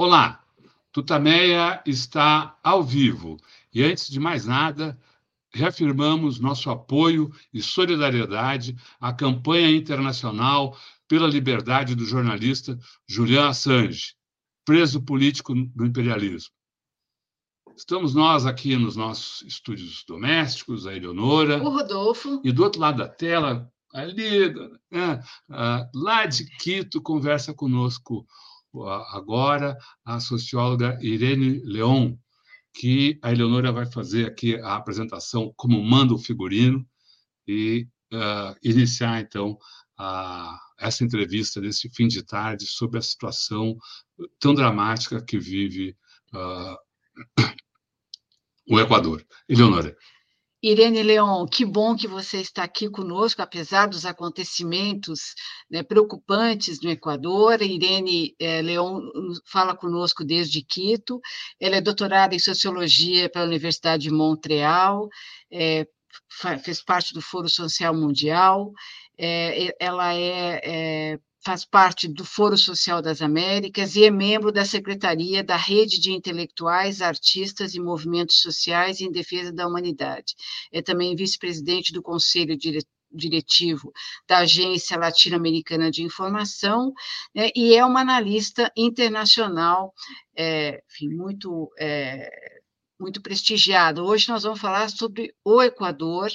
Olá, Tutameia está ao vivo e, antes de mais nada, reafirmamos nosso apoio e solidariedade à campanha internacional pela liberdade do jornalista Julian Assange, preso político do imperialismo. Estamos nós aqui nos nossos estúdios domésticos, a Eleonora. O Rodolfo. E do outro lado da tela, ali, né, lá de Quito, conversa conosco agora a socióloga Irene Leon, que a Eleonora vai fazer aqui a apresentação como manda o figurino e uh, iniciar, então, a, essa entrevista nesse fim de tarde sobre a situação tão dramática que vive uh, o Equador. Eleonora. Irene Leon, que bom que você está aqui conosco, apesar dos acontecimentos né, preocupantes no Equador. Irene eh, Leon fala conosco desde Quito. Ela é doutorada em Sociologia pela Universidade de Montreal, é, fez parte do Foro Social Mundial. É, ela é, é faz parte do Foro Social das Américas e é membro da Secretaria da Rede de Intelectuais, Artistas e Movimentos Sociais em Defesa da Humanidade. É também vice-presidente do Conselho diretivo da Agência Latino-Americana de Informação, né, e é uma analista internacional, é, enfim, muito é, muito prestigiado. Hoje nós vamos falar sobre o Equador.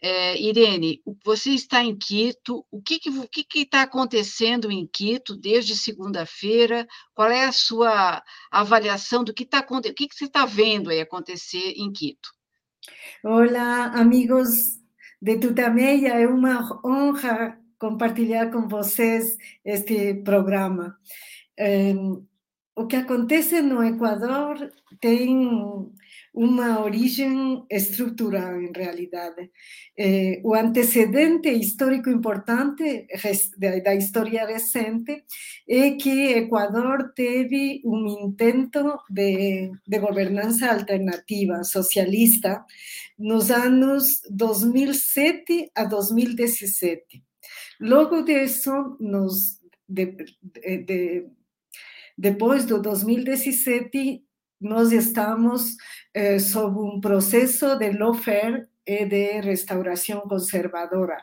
É, Irene, você está em Quito. O que está que, que que acontecendo em Quito desde segunda-feira? Qual é a sua avaliação do que está acontecendo? O que, que você está vendo aí acontecer em Quito? Olá, amigos de Tutameia. É uma honra compartilhar com vocês este programa. É, o que acontece no Equador tem uma origem estrutural, em realidade. Eh, o antecedente histórico importante da história recente é que Equador teve um intento de, de governança alternativa, socialista, nos anos 2007 a 2017. Logo disso, nos, de, de, de, depois do 2017, nós estamos eh, sob um processo de lawfare e de restauração conservadora.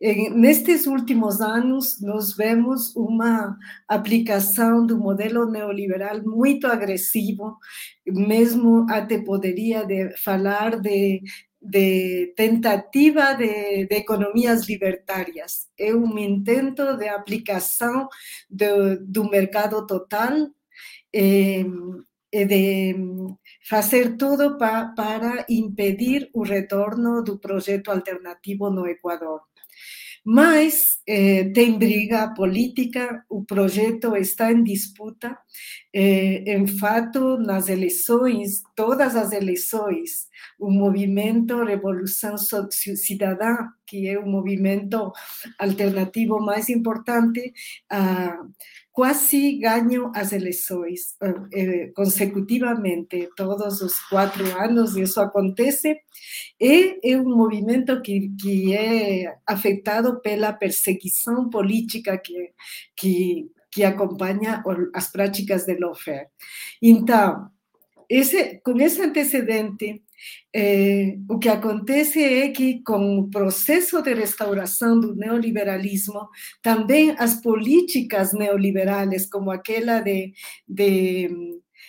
Nestes últimos anos, nós vemos uma aplicação do modelo neoliberal muito agressivo, mesmo até poderia de falar de, de tentativa de, de, economias libertárias. É um intento de aplicação do, do mercado total eh, de fazer tudo pa, para impedir o retorno do projeto alternativo no Equador. Mas eh, tem briga política, o projeto está em disputa. Eh, em fato, nas eleições, todas as eleições, o movimento Revolução Cidadã, que é o movimento alternativo mais importante, ah, quase ganham as eleições eh, eh, consecutivamente, todos os quatro anos, isso acontece, e é um movimento que, que é afetado pela perseguição política que, que, que acompanha as práticas de lawfare. Então, esse, com esse antecedente, eh, o que acontece é que, com o processo de restauração do neoliberalismo, também as políticas neoliberais, como aquela de, de,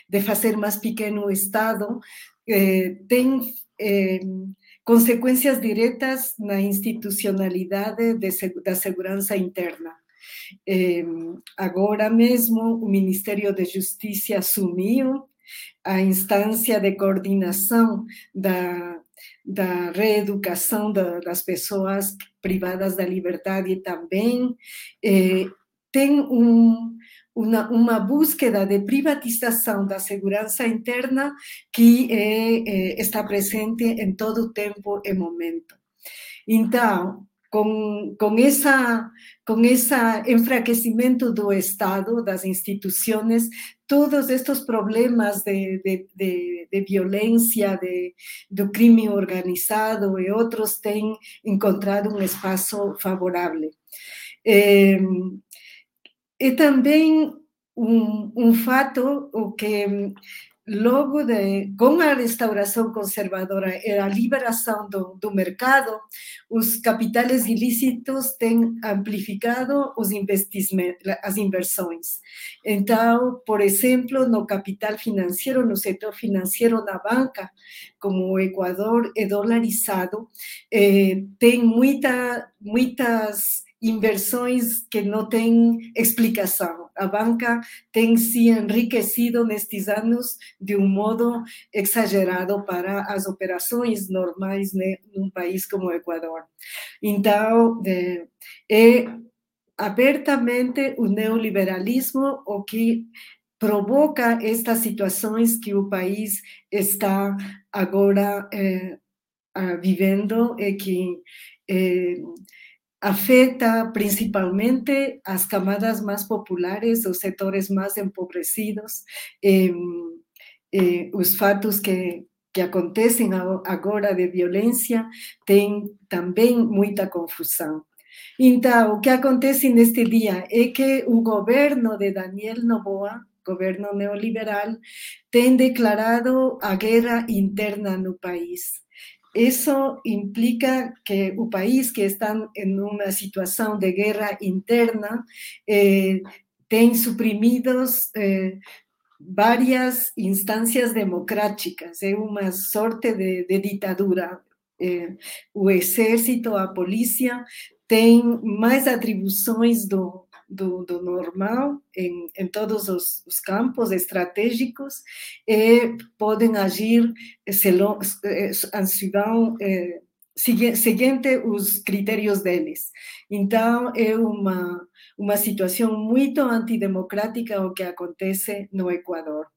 de fazer mais pequeno o Estado, eh, têm eh, consequências diretas na institucionalidade de, da segurança interna. Agora mesmo, o Ministério da Justiça assumiu a instância de coordenação da, da reeducação da, das pessoas privadas da liberdade também, eh, tem um, uma, uma búsqueda de privatização da segurança interna que é, é, está presente em todo tempo e momento. Então, com, com, essa, com esse enfraquecimento do Estado, das instituições, todos estes problemas de, de, de, de violência, de, do crime organizado e outros têm encontrado um espaço favorável. É, e também um, um fato que logo de, com a restauração conservadora e a liberação do, do mercado, os capitais ilícitos têm amplificado os as inversões. Então, por exemplo, no capital financeiro, no setor financeiro na banca, como o Equador dolarizado, eh, tem muita, inversões que não têm explicação. A banca tem se enriquecido nestes anos de um modo exagerado para as operações normais né, num país como o Equador. Então, é, é abertamente o neoliberalismo o que provoca estas situações que o país está agora é, vivendo e que é, afecta principalmente as camadas más populares, os setores más empobrecidos, eh, eh, os fatos que, que acontecem agora de violência têm também muita confusão. Então, o que acontece neste dia é que o governo de Daniel Noboa, governo neoliberal, tem declarado a guerra interna no país. Eso implica que un país que está en una situación de guerra interna eh, tiene suprimidos eh, varias instancias democráticas, es una suerte de, dictadura. Eh, o ejército, a policía, tienen más atribuciones do, do, do normal em, em todos os, os, campos estratégicos e podem agir selon, vão, eh, seguinte os critérios deles. Então, é uma, uma situação muito antidemocrática o que acontece no Equador.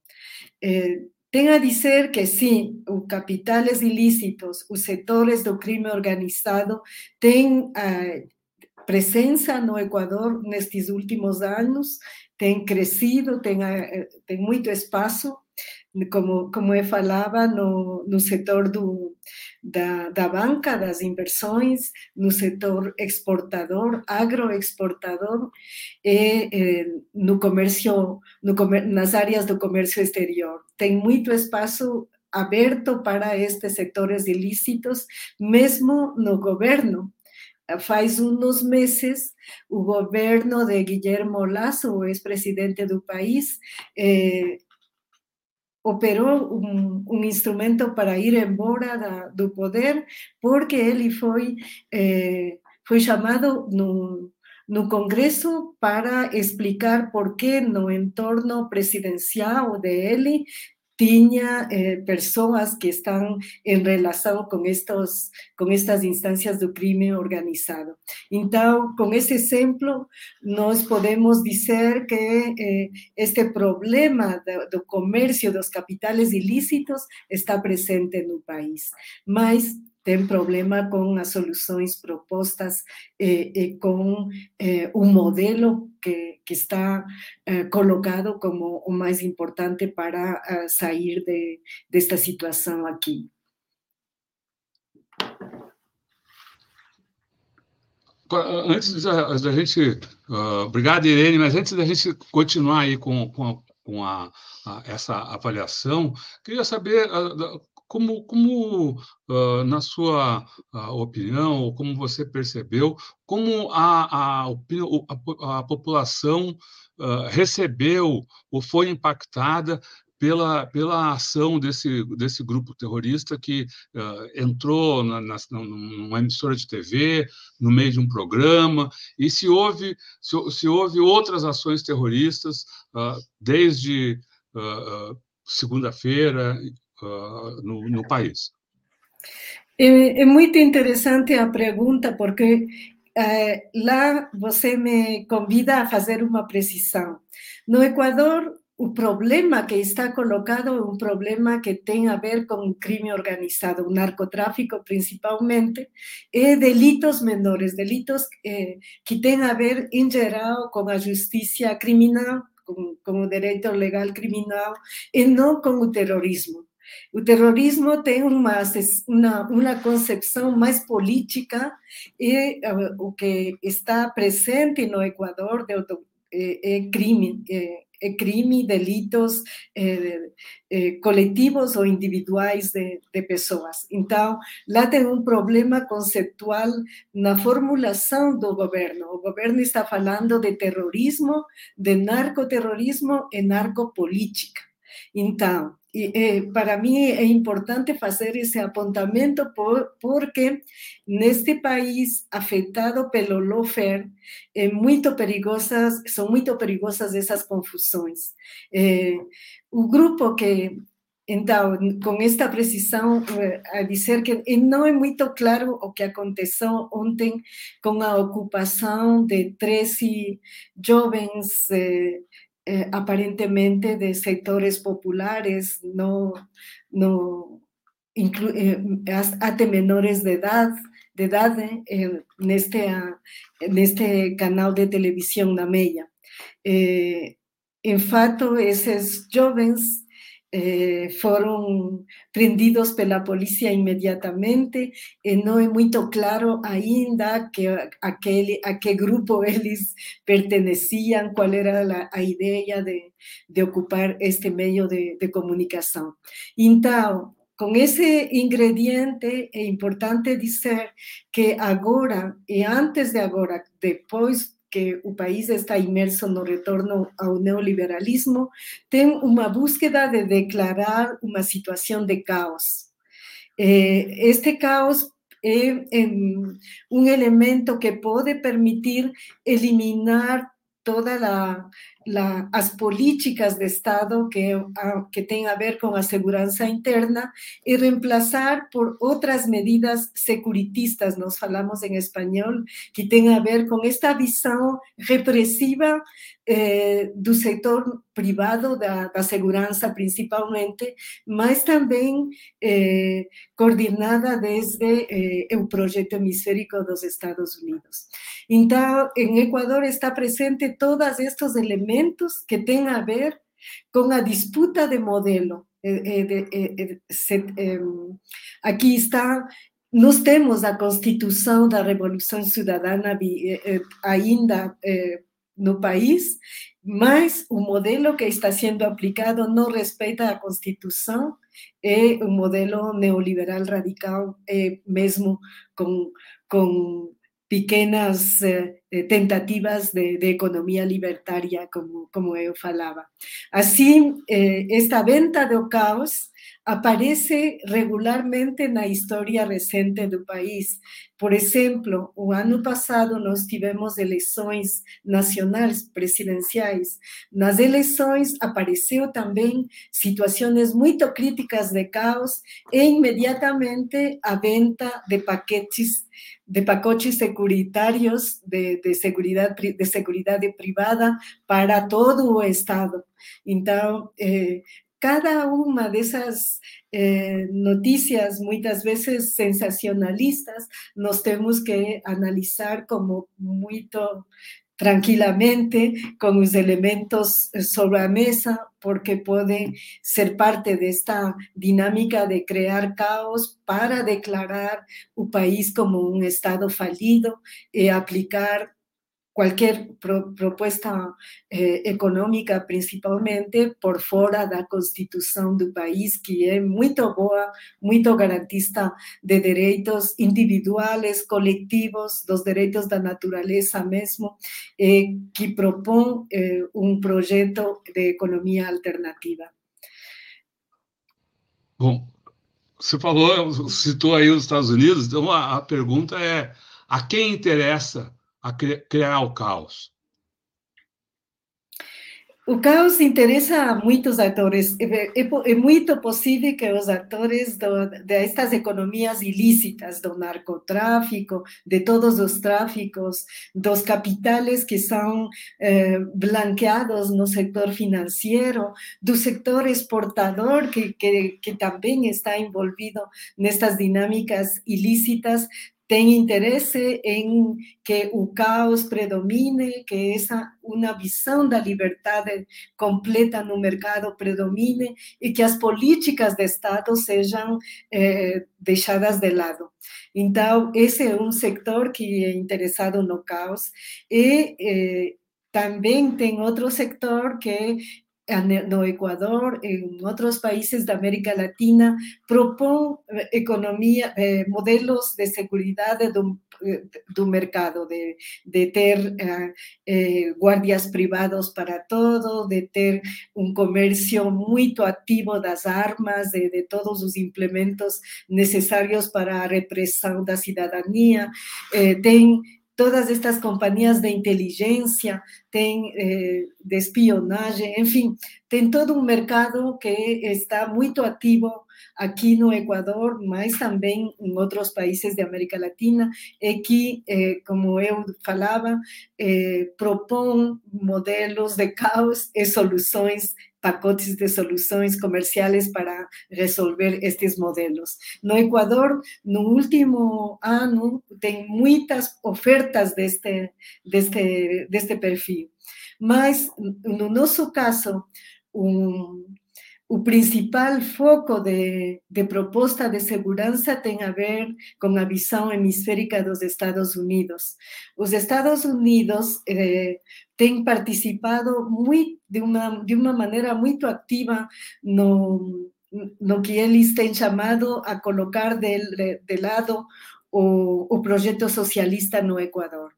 Eh, tem a dizer que sim, os capitais ilícitos, os setores do crime organizado têm eh, presença no Equador nestes últimos anos tem crescido, tem, eh, tem muito espaço, como, como eu falava, no, no setor do, da, da banca, das inversões, no setor exportador, agroexportador e, e no comércio, no nas áreas do comércio exterior. Tem muito espaço aberto para estes setores ilícitos, mesmo no governo faz unos meses o governo de Guillermo Lasso, o ex-presidente do país, eh, operou um, um, instrumento para ir embora da, do poder, porque ele foi, eh, foi chamado no, no Congresso para explicar por que no entorno presidencial dele tinha eh, pessoas que em relação com, estos, com estas instâncias do crime organizado. Então, com esse exemplo, nós podemos dizer que eh, este problema do, do comércio dos capitais ilícitos está presente no país, mas tem problema com as soluções propostas eh, e com eh, um modelo que, que está eh, colocado como o mais importante para sair de, desta situação aqui. Antes da, gente. Uh, obrigado, Irene, mas antes da gente continuar aí com, com, com a, a, essa avaliação, queria saber uh, como, como uh, na sua uh, opinião, ou como você percebeu, como a, a, a, a população uh, recebeu ou foi impactada pela, pela ação desse, desse grupo terrorista que uh, entrou na, na, numa emissora de TV, no meio de um programa, e se houve, se, se houve outras ações terroristas uh, desde uh, segunda-feira uh, no, no, país. É, é, muito interessante a pergunta, porque uh, lá você me convida a fazer uma precisão. No Equador, o problema que está colocado é um problema que tem a ver com o crime organizado, o narcotráfico principalmente, e delitos menores, delitos eh, que têm a ver, em geral, com a justiça criminal, com, com o direito legal criminal, e não com o terrorismo. O terrorismo tem uma, uma, uma concepção mais política e uh, o que está presente no Equador de, é, é crime, é, é crime, delitos coletivos ou individuais de, de, pessoas. Então, lá tem um problema conceptual na formulação do governo. O governo está falando de terrorismo, de narcoterrorismo e narcopolítica. Então, eh, para mí es importante hacer ese apuntamiento por, porque este país afectado pelo lofer é muito perigosas, son muy perigosas esas confusiones. Eh, un grupo que entonces, con esta precisión, eh, a decir que no es muy claro o que aconteceu ontem con la ocupación de 13 jóvenes eh, eh, aparentemente de sectores populares, no, no eh, hasta menores de edad, de edad eh, en, este, en este canal de televisión na Meia. en fato, esos jóvenes eh, prendidos pela polícia imediatamente e não é muito claro ainda que a que grupo eles perteneciam, qual era a, ideia de, de, ocupar este meio de, de comunicação. Então, com esse ingrediente, é importante dizer que agora, e antes de agora, depois que o país está inmerso no retorno ao neoliberalismo, tem uma búsqueda de declarar uma situação de caos. Eh, este caos é um elemento que pode permitir eliminar todas las políticas de Estado que, ah, que tienen a ver con la seguridad interna y reemplazar por otras medidas securitistas, nos falamos en español, que tienen a ver con esta visión represiva eh, do sector privado da, da segurança principalmente, mas também eh, coordenada desde eh, o projeto hemisférico dos Estados Unidos. Então, em Equador está presente todos estes elementos que têm a ver com a disputa de modelo. aqui está nós temos a Constituição da Revolução Cidadana ainda no país, mas o modelo que está sendo aplicado não respeita a Constituição, é um modelo neoliberal radical, é mesmo com, com pequenas eh, tentativas de, de, economia libertária, como, como eu falava. Assim, eh, esta venta do caos aparece regularmente na história recente do país. Por exemplo, o ano passado nós tivemos eleições nacionais presidenciais. Nas eleições apareceu também situações muito críticas de caos e imediatamente a venda de paquetes de pacotes securitários de, de, seguridad, de seguridad privada para todo o Estado. Então, eh, cada uma dessas eh, notícias, muitas vezes sensacionalistas, nós temos que analisar como muito tranquilamente con los elementos sobre la mesa porque puede ser parte de esta dinámica de crear caos para declarar un país como un estado fallido y aplicar cualquier propuesta eh, económica, principalmente por fuera de la constitución del país, que es muy boa, muy garantista de derechos individuales, colectivos, los derechos de la naturaleza mismo, eh, que propone eh, un proyecto de economía alternativa. Bom, você falou, citou aí os Estados Unidos, então a, a pergunta é: a quem interessa a criar o caos? O caos interessa a muitos atores. É, é, é muito possível que os atores de estas economias ilícitas, do narcotráfico, de todos os tráficos, dos capitales que são eh, blanqueados no sector financeiro, do sector exportador que, que, que também está envolvido nestas dinâmicas ilícitas, tem interesse em que o caos predomine, que essa uma visão da liberdade completa no mercado predomine e que as políticas de Estado sejam eh, deixadas de lado. Então, esse é um setor que é interessado no caos e eh, também tem outro sector que no Ecuador, en otros países de América Latina, propone eh, economía, eh, modelos de seguridad de un, eh, mercado, de, de ter guardias privados para todo, de ter un comercio muy activo das armas, de, de todos los implementos necesarios para a repressão da cidadania. tem todas estas companhias de inteligência, tem eh, de espionagem, enfim, tem todo um mercado que está muito ativo aqui no Equador, mas também em outros países de América Latina, e que, eh, como eu falava, eh, propõe modelos de caos e soluções pacotes de soluções comerciais para resolver estes modelos. No Equador, no último ano, tem muitas ofertas deste, deste, deste perfil. Mas, no nosso caso, um, o principal foco de, de, proposta de segurança tem a ver com a visão hemisférica dos Estados Unidos. Os Estados Unidos eh, têm participado muito, de, uma, de uma maneira muito ativa no, no que eles têm chamado a colocar de, de lado o, o projeto socialista no Equador.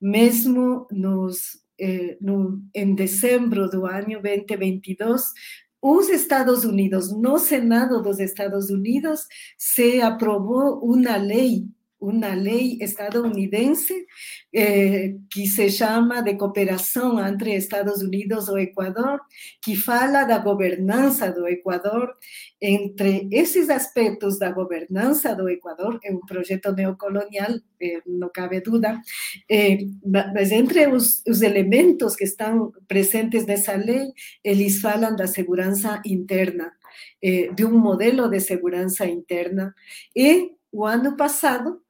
Mesmo nos, eh, no, em dezembro do ano 2022, os Estados Unidos, no Senado dos Estados Unidos, se aprobou uma lei, uma lei estadunidense eh, que se chama de cooperação entre Estados Unidos e Equador, que fala da governança do Equador. Entre esses aspectos da governança do Equador, é um projeto neocolonial, eh, não cabe dúvida, eh, mas entre os, os elementos que estão presentes nessa lei, eles falam da segurança interna, eh, de um modelo de segurança interna. E o ano passado,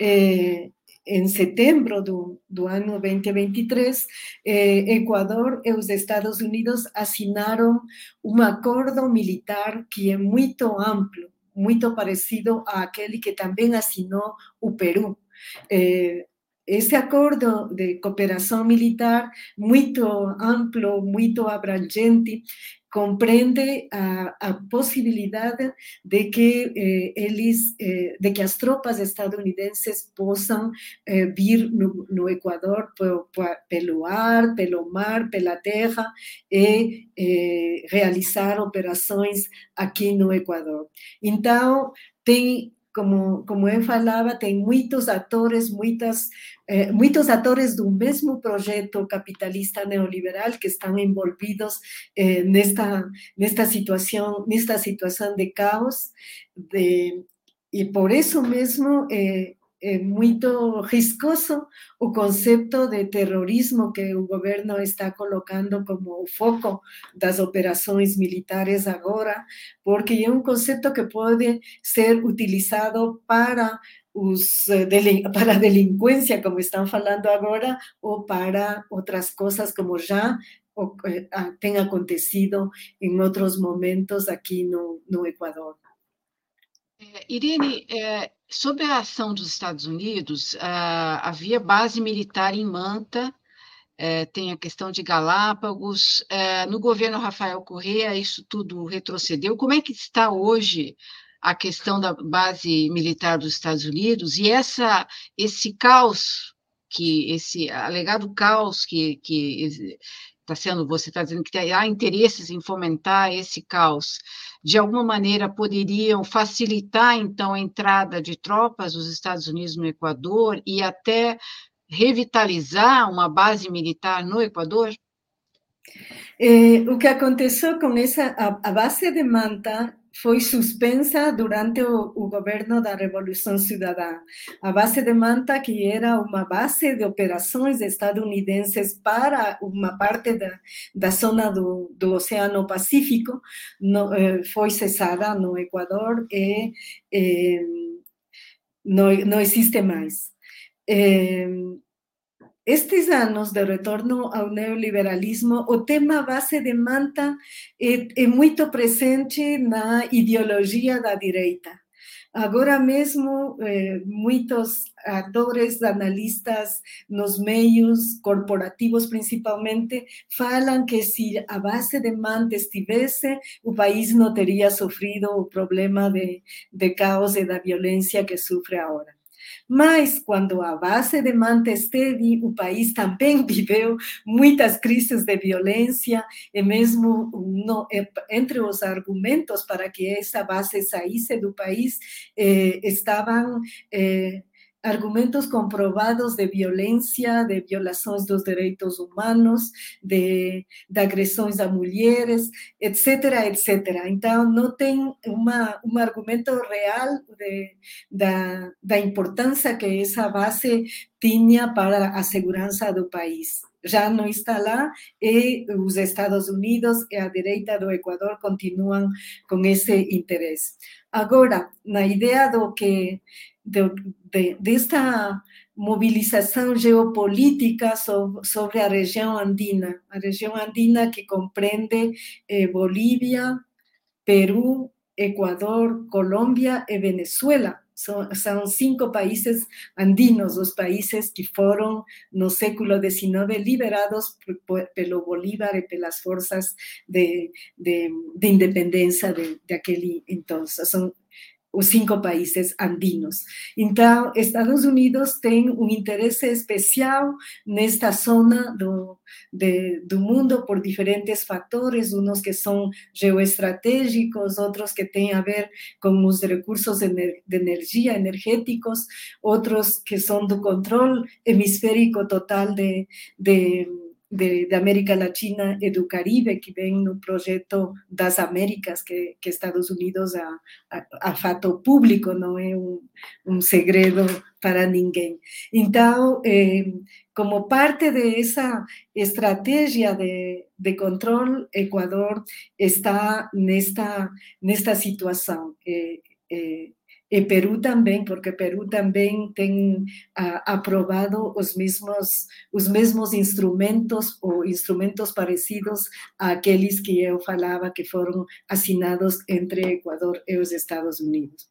eh, em setembro do, do ano 2023, eh, Equador e os Estados Unidos assinaram um acordo militar que é muito amplo, muito parecido àquele que também assinou o Peru. Eh, esse acordo de cooperação militar muito amplo, muito abrangente, comprende a, a possibilidade de que eh, eles, eh, de que as tropas estadunidenses possam eh, vir no, no Equador pelo ar, pelo mar, pela terra e eh, realizar operações aqui no Equador. Então, tem como, como eu falava, tem muitos atores, muitas, eh, muitos atores do mesmo projeto capitalista neoliberal que estão envolvidos eh, nesta, nesta situação, nesta situação de caos, de, e por isso mesmo eh, é muito riscoso o conceito de terrorismo que o governo está colocando como o foco das operações militares agora, porque é um conceito que pode ser utilizado para os, para a delinquência, como estão falando agora, ou para outras coisas, como já tem acontecido em outros momentos aqui no, no Equador. Irene, sobre a ação dos Estados Unidos, ah, havia base militar em Manta, é, tem a questão de Galápagos. É, no governo Rafael Correa, isso tudo retrocedeu. Como é que está hoje a questão da base militar dos Estados Unidos e essa, esse caos, que esse alegado caos que, que está sendo, você está dizendo que há interesses em fomentar esse caos, de alguma maneira poderiam facilitar, então, a entrada de tropas dos Estados Unidos no Equador e até revitalizar uma base militar no Equador? Eh, o que aconteceu com essa a, a base de Manta foi suspensa durante o, o, governo da Revolução Cidadã. A base de Manta, que era uma base de operações estadunidenses para uma parte da, da zona do, do Oceano Pacífico, no, eh, foi cessada no Equador e eh, não, não existe mais. Eh, estes anos de retorno ao neoliberalismo, o tema base de Manta é, é muito presente na ideologia da direita. Agora mesmo, eh, muitos atores, analistas nos meios corporativos principalmente, falam que se a base de manta estivesse, o país não teria sofrido o problema de, de caos e da violência que sofre agora. Mas, quando a base de manta esteve, o país também viveu muitas crises de violência, e mesmo no, entre os argumentos para que essa base saísse do país, eh, estavam eh, argumentos comprobados de violência, de violações dos direitos humanos, de, de a mulheres, etc., etc. Então, não tem uma, um argumento real de, da, da importância que essa base tinha para a segurança do país. Já não está lá e os Estados Unidos e a direita do Equador continuam com esse interesse. Agora, na ideia do que de, de, desta mobilização geopolítica sobre, sobre, a região andina, a região andina que compreende eh, Bolívia, Peru, Equador, Colômbia e Venezuela. São, são, cinco países andinos, os países que foram no século XIX liberados pelo Bolívar e pelas forças de, de, de de, de aquele então. São cinco países andinos. Então, Estados Unidos tem um interesse especial nesta zona do, de, do mundo por diferentes fatores, uns que são geoestratégicos, outros que têm a ver com os recursos de, de energia energéticos, outros que são do controle hemisférico total de, de de, de, América Latina e do Caribe, que vem no projeto das Américas, que, que Estados Unidos a, fato público, não é um, um segredo para ninguém. Então, eh, como parte dessa estratégia de, de controle, Equador está nesta, nesta situação. Eh, eh, e Peru também, porque Peru também tem aprovado os mesmos, os mesmos instrumentos ou instrumentos parecidos àqueles que eu falava que foram assinados entre Equador e os Estados Unidos.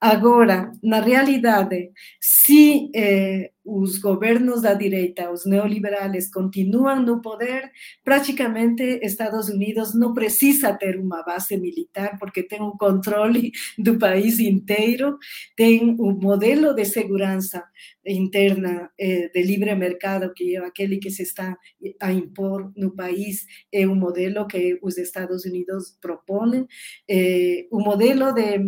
Agora, na realidade, se eh, os governos da direita, os neoliberais, continuam no poder, praticamente Estados Unidos não precisa ter uma base militar, porque tem o controle do país inteiro, tem o modelo de segurança interna eh, de livre mercado, que é aquele que se está a impor no país, é o modelo que os Estados Unidos propõem, eh, modelo de,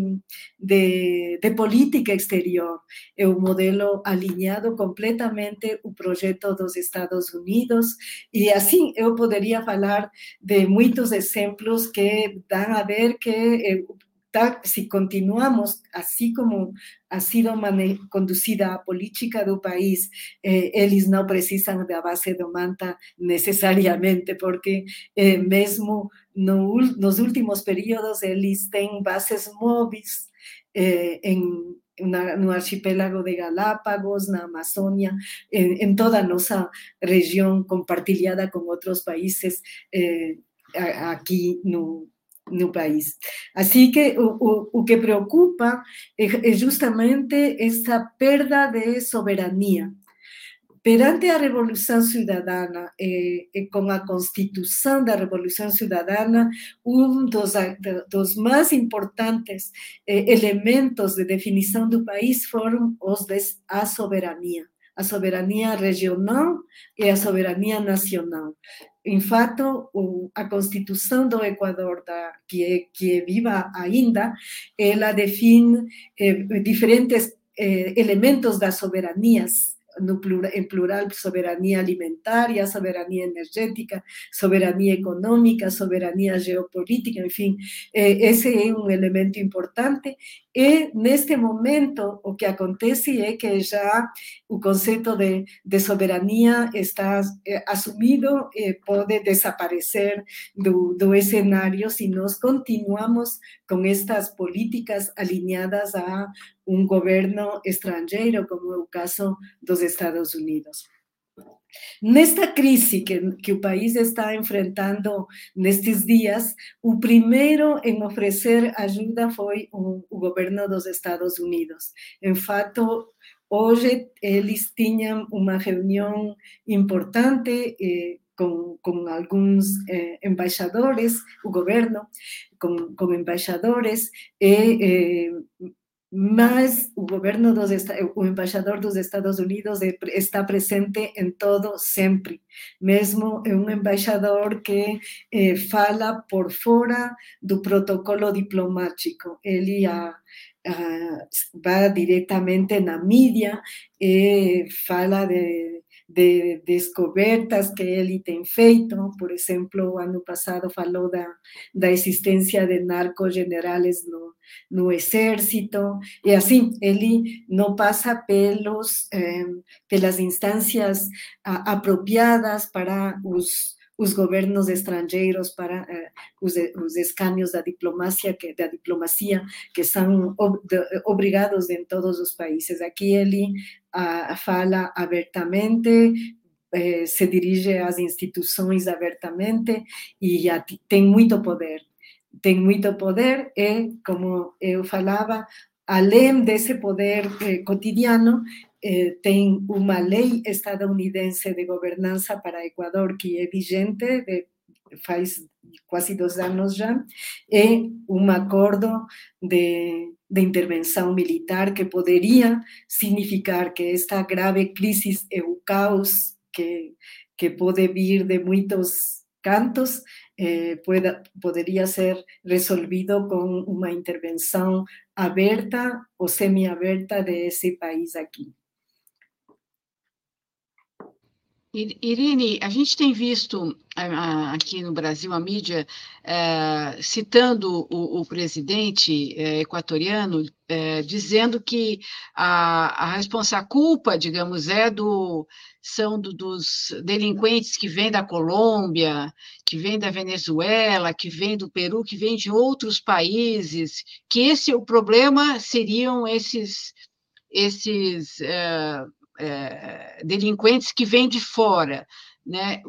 de, de política exterior é o modelo alinhado com completamente o projeto dos Estados Unidos. E assim eu poderia falar de muitos exemplos que dão a ver que eh, se continuamos assim como ha sido conduzida a política do país, eh, eles não precisam da base do Manta necessariamente, porque eh, mesmo no, últimos períodos eles têm bases móveis eh, no archipiélago de Galápagos, na Amazônia, en, toda nossa região compartilhada com outros países eh, aqui no, no país. Assim que o, que preocupa é justamente essa perda de soberania. Perante a Revolução Cidadana, eh, eh, com a Constituição da Revolução Cidadana, um dos, dos mais importantes eh, elementos de definição do país foram os de a soberania, a soberania regional e a soberania nacional. Em fato, o, a Constituição do da, que, que viva ainda, ela define eh, diferentes eh, elementos das soberanias en plural soberanía alimentaria, soberanía energética, soberanía económica, soberanía geopolítica, en fin, eh, ese es un elemento importante. E neste momento o que acontece é que já o conceito de, de está eh, assumido e pode desaparecer do, do escenário se nós continuamos com estas políticas alinhadas a um governo estrangeiro, como é o caso dos Estados Unidos. Nesta crise que, que o país está enfrentando nestes dias, o primeiro em oferecer ajuda foi o, o governo dos Estados Unidos. Em fato, hoje eles tinham uma reunião importante eh, com, com, alguns eh, embaixadores, o governo, com, com embaixadores, e eh, mas o governo dos o embaixador dos Estados Unidos está presente em todo sempre, mesmo é um embaixador que eh, fala por fora do protocolo diplomático. Ele a, a, vai diretamente na mídia e fala de de descobertas que ele tem feito. Por exemplo, ano passado falou da, da existência de narcogenerales no, no exército, e assim, ele não passa pelos, eh, pelas instâncias a, apropriadas para os os governos estrangeiros para eh, os, os escânios da diplomacia que da diplomacia que são ob, de, em todos os países. Aqui ele fala abertamente, eh, se dirige às instituições abertamente e tem muito poder. Tem muito poder e, como eu falava, além desse poder eh, cotidiano, eh, tem uma lei estadunidense de governança para Equador que é vigente de, faz quase dois anos já, e um acordo de, de intervenção militar que poderia significar que esta grave crise e o caos que, que pode vir de muitos cantos eh, pueda, poderia ser resolvido com uma intervenção aberta ou semi-aberta desse país aqui. Irine, a gente tem visto aqui no Brasil a mídia é, citando o, presidente é, equatoriano, é, dizendo que a, a culpa, digamos, é do são do, dos delinquentes que vêm da Colômbia, que vêm da Venezuela, que vêm do Peru, que vêm de outros países, que esse o problema seriam esses esses é, delinquentes que vêm de fora, né?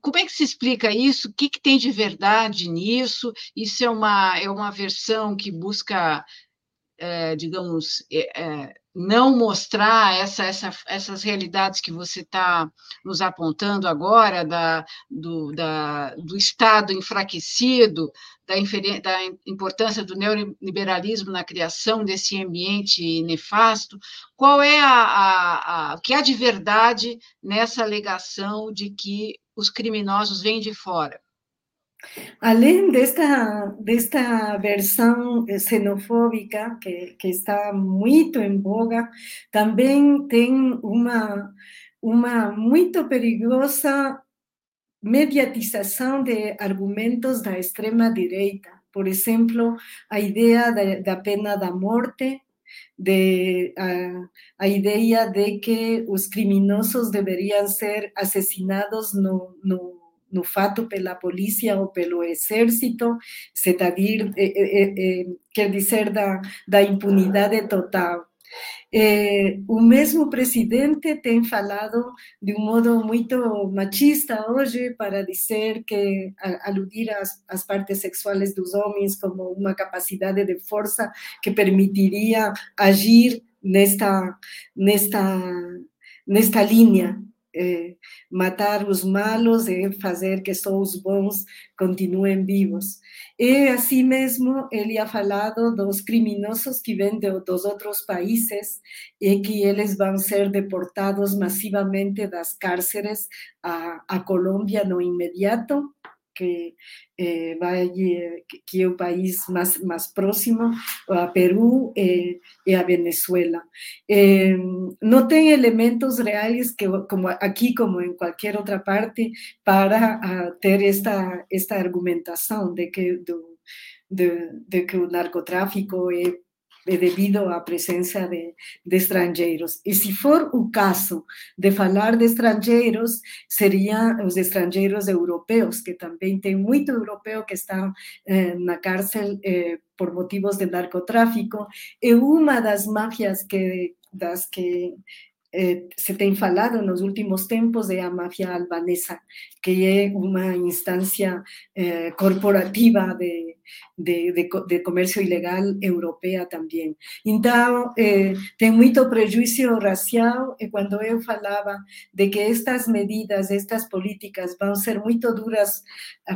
Como é que se explica isso? O que, que tem de verdade nisso? Isso é uma, é uma versão que busca, é, digamos, é, não mostrar essa, essa, essas realidades que você está nos apontando agora, da, do, da, do Estado enfraquecido, da, da importância do neoliberalismo na criação desse ambiente nefasto, qual é a, a, a, o que há de verdade nessa alegação de que os criminosos vêm de fora? Além desta, desta versão xenofóbica, que, que está muito em voga, também tem uma, uma muito perigosa mediatização de argumentos da extrema-direita. Por exemplo, a ideia da, da pena da morte, de a, a, ideia de que os criminosos deveriam ser assassinados no, no no fato pela polícia ou pelo exército, se está dir, eh, eh, eh, quer dizer da, da impunidade total. Eh, o mesmo presidente tem falado de um modo muito machista hoje para dizer que aludir às, às partes sexuais dos homens como uma capacidade de força que permitiria agir nesta nesta nesta linha eh, matar os malos e fazer que só os bons continuem vivos. E assim mesmo ele ha falado dos criminosos que vêm de, dos outros países e que eles vão ser deportados massivamente das cárceres a, a Colômbia no imediato que eh, vai que é o país mais mais próximo a Peru e, e a Venezuela. Eh, não elementos reais que como aqui como em qualquer outra parte para uh, esta esta argumentação de que do, de, de que o narcotráfico é devido à presença de, de, estrangeiros. E se for o caso de falar de estrangeiros, seriam os estrangeiros europeus, que também tem muito europeu que está eh, na cárcel eh, por motivos de narcotráfico, e uma das máfias que, das que eh, se tem falado nos últimos tempos é a máfia albanesa, que é uma instância eh, corporativa de, de, de, de, ilegal europeia também. Então, eh, tem muito prejuízo racial, e quando eu falava de que estas medidas, estas políticas vão ser muito duras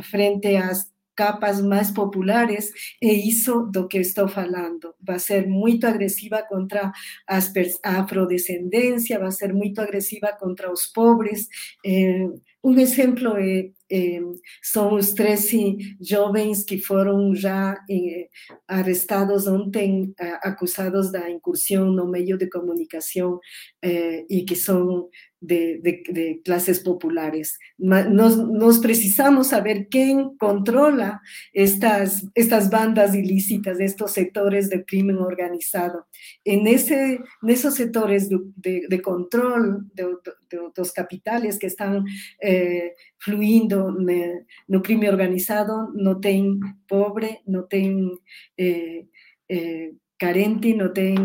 frente às capas más populares e hizo do que estoy hablando. Va a ser muy agresiva contra a afrodescendencia, va a ser muy agresiva contra los pobres. Eh, ejemplo eh, eh, son los 13 jóvenes que fueron ya arrestados ontem, acusados de incursión no medio de comunicación y que son de, clases populares. Nos, nos, precisamos saber quién controla estas, estas bandas ilícitas, estos sectores de crimen organizado. En, ese, en esos sectores de, de control de, los capitales que están eh, fluyendo en el crimen organizado, no tienen pobre, no tienen... Eh, eh, carente, no tem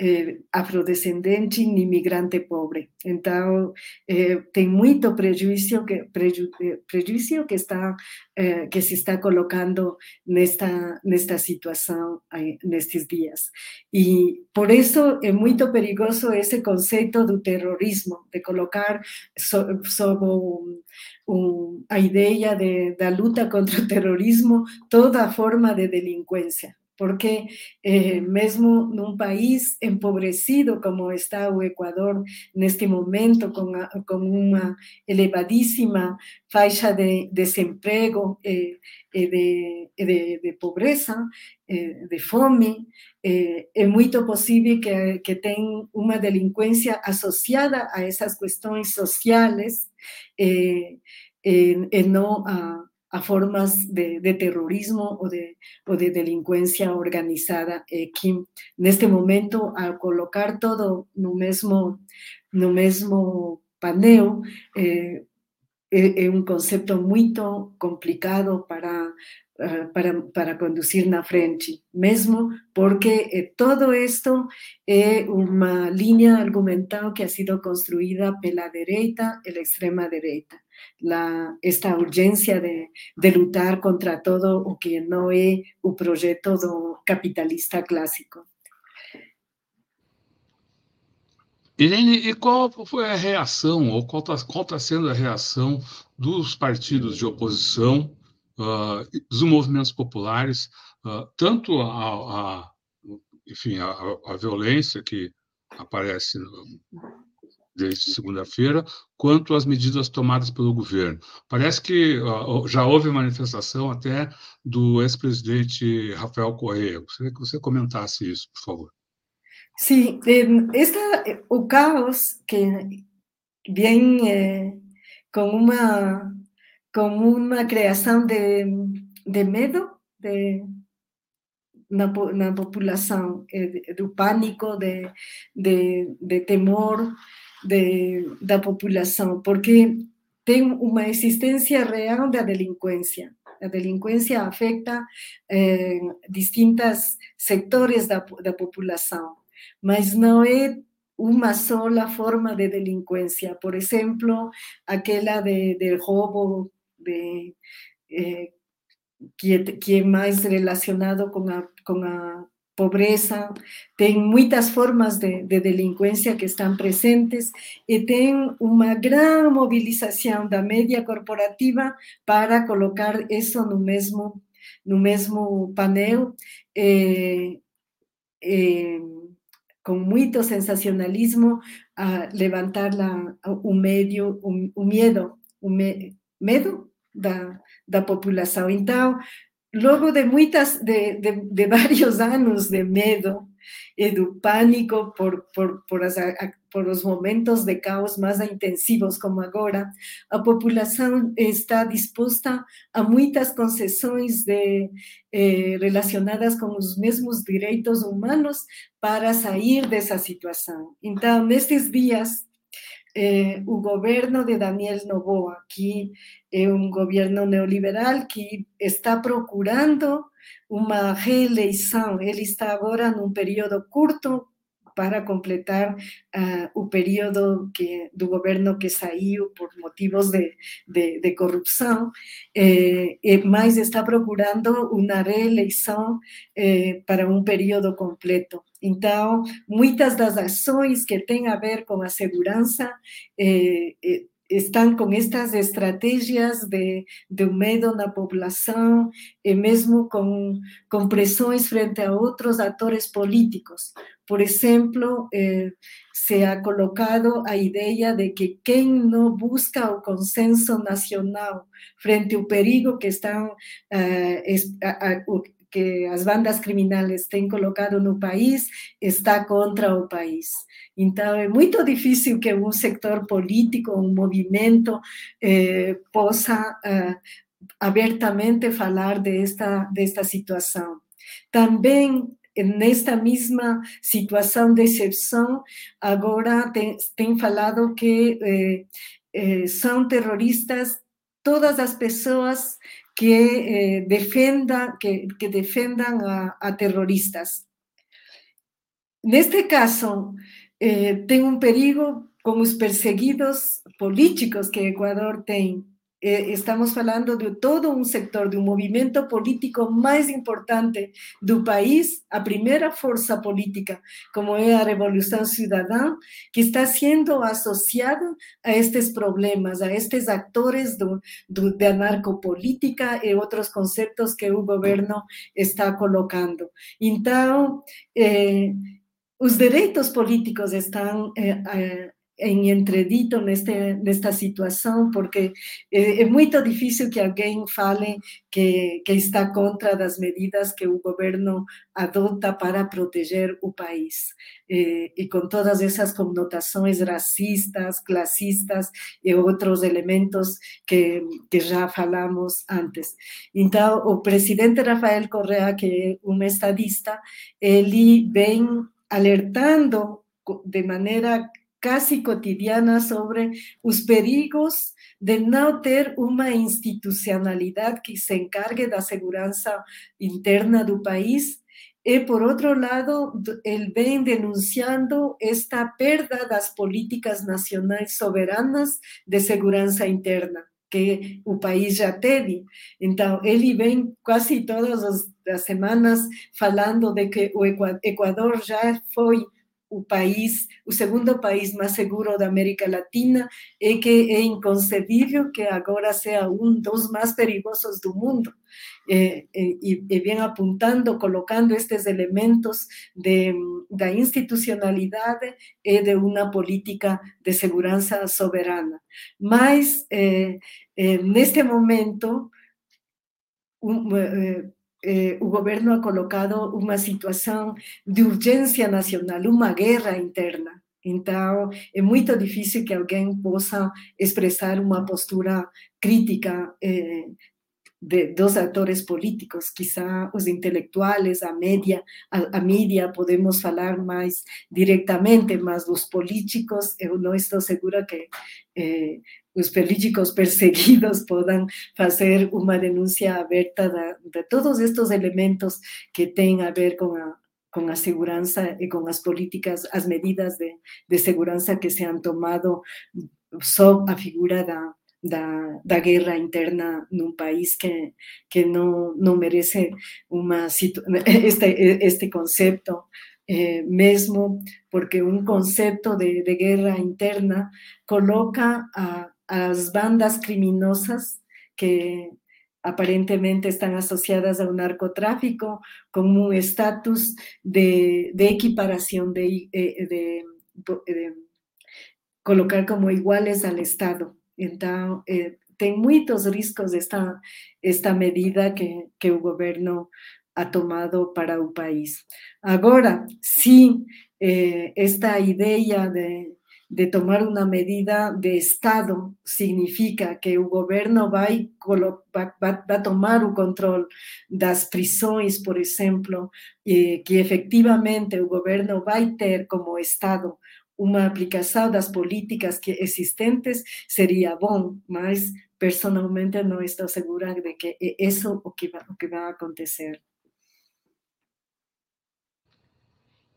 eh, afrodescendente nem migrante pobre. Então, eh, tem muito prejuízo que, preju, eh, que, está, eh, que se está colocando nesta, nesta situação nestes dias. E por isso é muito perigoso esse conceito do terrorismo, de colocar so, sobre um, um, a ideia de, da luta contra o terrorismo toda forma de delinquência porque eh, mesmo num país empobrecido como está o Equador neste momento, com, a, com uma elevadíssima faixa de desemprego e eh, de, de, de, pobreza, eh, de fome, eh, é muito possível que, que tenha uma delinquência associada a essas questões sociais e não a a formas de, de terrorismo o de, o de delincuencia organizada eh, que neste momento al colocar todo no mesmo no mesmo paneo eh, é, é um conceito muito complicado para uh, para, para conduzir na frente, mesmo porque eh, todo isto é uma linha argumental que ha sido construída pela direita e a extrema direita la, esta urgencia de, de, lutar contra todo o que no es un proyecto do capitalista clássico. Irene, e qual foi a reação, ou qual está tá sendo a reação dos partidos de oposição, uh, dos movimentos populares, uh, tanto a, a enfim, a, a, violência que aparece desde segunda-feira, quanto às medidas tomadas pelo governo. Parece que uh, já houve manifestação até do ex-presidente Rafael Correa. Gostaria que você comentasse isso, por favor. Sim, esta, o caos que vem eh, com uma com uma criação de, de medo de, na, na população, eh, do pânico, de, de, de temor, de, da população, porque tem uma existência real da delinquência. A delinquência afeta eh, distintos setores da, da população, mas não é uma sola forma de delinquência. Por exemplo, aquela de, de roubo, de, eh, que, que é mais relacionado com a, com a pobreza, tem muitas formas de, de, delinquência que estão presentes e tem uma grande mobilização da mídia corporativa para colocar isso no mesmo no mesmo painel eh, eh, com muito sensacionalismo a levantar la, o medio, o, medo, o me, medo da, da população. Então, logo de muitas, de, de, de vários anos de medo e do pânico por, por, por, as, por os momentos de caos mais intensivos como agora, a população está disposta a muitas concessões de, eh, relacionadas com os mesmos direitos humanos para sair dessa situação. Então, nestes dias, eh, o governo de Daniel Noboa, que é um governo neoliberal que está procurando uma reeleição. Ele está agora num período curto para completar uh, o período que, do governo que saiu por motivos de, de, de corrupção, eh, mas está procurando uma reeleição eh, para um período completo. Então, muitas das ações que têm a ver com a segurança eh, eh están con estas estrategias de, de medo na população e mesmo com, com pressões frente a outros atores políticos. Por exemplo, eh, se ha colocado a ideia de que quem não busca o consenso nacional frente ao perigo que estão eh, a, a, que as bandas criminales têm colocado no país está contra o país. Então, é muito difícil que um sector político, um movimento, eh, possa eh, abertamente falar desta, desta situação. Também nesta mesma situação de exceção, agora tem, tem falado que eh, eh, são terroristas todas as pessoas que eh, defendan, que, que defendan a, terroristas. Neste caso, eh, tem um perigo com os perseguidos políticos que Equador tem eh, estamos falando de todo um sector, de um movimento político mais importante do país, a primeira força política, como é a Revolução Cidadã, que está sendo associada a estes problemas, a estes atores do, do, da narcopolítica e outros conceitos que o governo está colocando. Então, eh, os direitos políticos estão eh, eh em entredito neste, nesta situação, porque é, é, muito difícil que alguém fale que, que está contra das medidas que o governo adota para proteger o país. E, e com todas essas conotações racistas, classistas e outros elementos que, que já falamos antes. Então, o presidente Rafael Correa, que é um estadista, ele vem alertando de maneira casi cotidiana sobre los perigos de no tener una institucionalidad que se encargue de la seguridad interna del país y por otro lado, él ven denunciando esta pérdida de las políticas nacionales soberanas de seguridad interna que el país ya tiene. Entonces, él ven casi todas las semanas hablando de que Ecuador ya fue o país, o segundo país mais seguro da América Latina e que é inconcebível que agora seja um dos mais perigosos do mundo. E, e, e vem apontando, colocando estes elementos de, da institucionalidade e de uma política de segurança soberana. Mas, eh, eh, neste momento, eh, eh, o governo ha colocado uma situação de urgência nacional, uma guerra interna. Então, é muito difícil que alguém possa expressar uma postura crítica eh, de, dos atores políticos, quizá os intelectuais, a média, a, a mídia, podemos falar mais diretamente, mas os políticos, eu não estou segura que eh, os políticos perseguidos possam fazer uma denúncia aberta de, de, todos estes elementos que têm a ver com a, com a segurança e com as políticas, as medidas de, de segurança que se han tomado sob a figura da, da, da guerra interna num país que, que não, não merece uma este, este conceito, eh, mesmo porque um conceito de, de guerra interna coloca a, as bandas criminosas que aparentemente están asociadas a un narcotráfico como un estatus de, de, equiparación, de, de, de, colocar como iguales al Estado. Então, eh, tem muitos riscos esta, esta medida que, que o governo ha tomado para o país. Agora, sim, eh, esta ideia de, de tomar una medida de Estado significa que el gobierno va a tomar el control de las prisiones, por ejemplo, y que efectivamente el gobierno va a tener como Estado una aplicación de las políticas que existentes sería bueno, mas personalmente no estoy segura de que eso o que va, o que acontecer.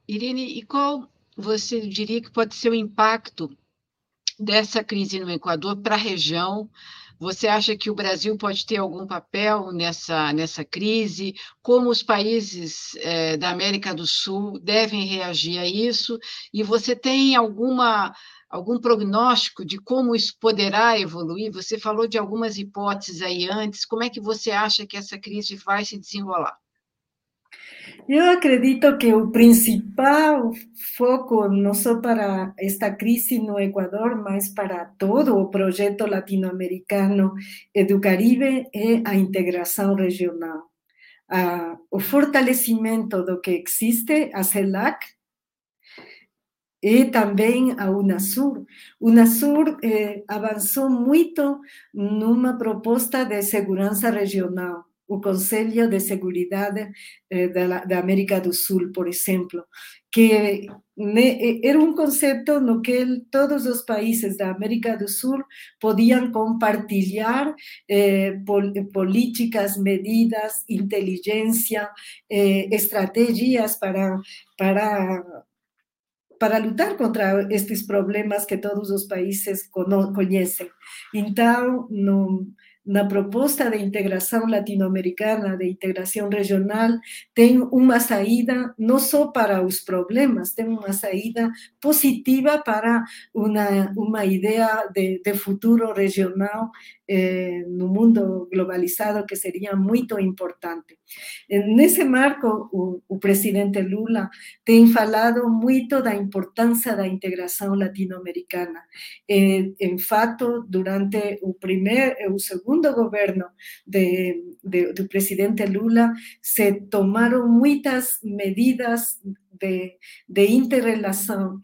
Irene, ¿y cuál você diria que pode ser o impacto dessa crise no Equador para a região? Você acha que o Brasil pode ter algum papel nessa, nessa crise? Como os países é, da América do Sul devem reagir a isso? E você tem alguma algum prognóstico de como isso poderá evoluir? Você falou de algumas hipóteses aí antes. Como é que você acha que essa crise vai se desenrolar? Eu acredito que o principal foco, não só para esta crise no Equador, mas para todo o projeto latino-americano e do Caribe, é a integração regional. Ah, o fortalecimento do que existe, a CELAC, e também a Unasur. Unasur eh, avançou muito numa proposta de segurança regional o Conselho de Seguridade eh, da, da, América do Sul, por exemplo, que ne, era um conceito no que todos os países da América do Sul podiam compartilhar eh, pol, políticas, medidas, inteligência, eh, estratégias para, para para lutar contra estes problemas que todos os países conhecem. Então, no, na proposta de integração latino-americana, de integração regional, tem uma saída não só para os problemas, tem uma saída positiva para uma, uma ideia de, futuro regional eh, no mundo globalizado que seria muito importante. Nesse marco, o, o, presidente Lula tem falado muito da importância da integração latino-americana. Eh, em fato, durante o primeiro, o segundo governo de, de, presidente Lula, se tomaram muitas medidas de, de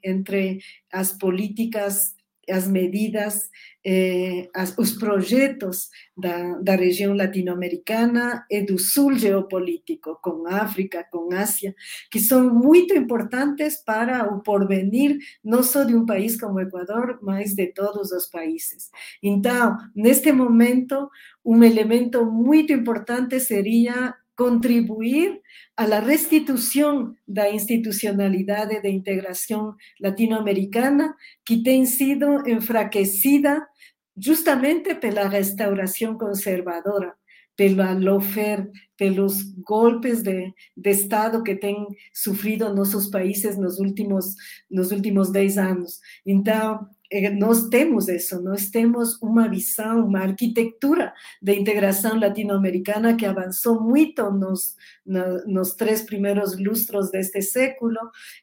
entre as políticas as medidas, eh, as, os projetos da, da região latino-americana e do sul geopolítico, com África, com Ásia, que são muito importantes para o porvenir, não só de um país como o Equador, mas de todos os países. Então, neste momento, um elemento muito importante seria contribuir a la restitución da institucionalidade de integración latinoamericana que tem sido enfraquecida justamente pela restauração conservadora, pela lawfare, pelos golpes de, Estado que têm sofrido nossos países nos últimos, nos últimos 10 anos. Então, eh, nós temos isso, nós temos uma visão, uma arquitetura de integração latino-americana que avançou muito nos, no, nos três primeiros lustros deste século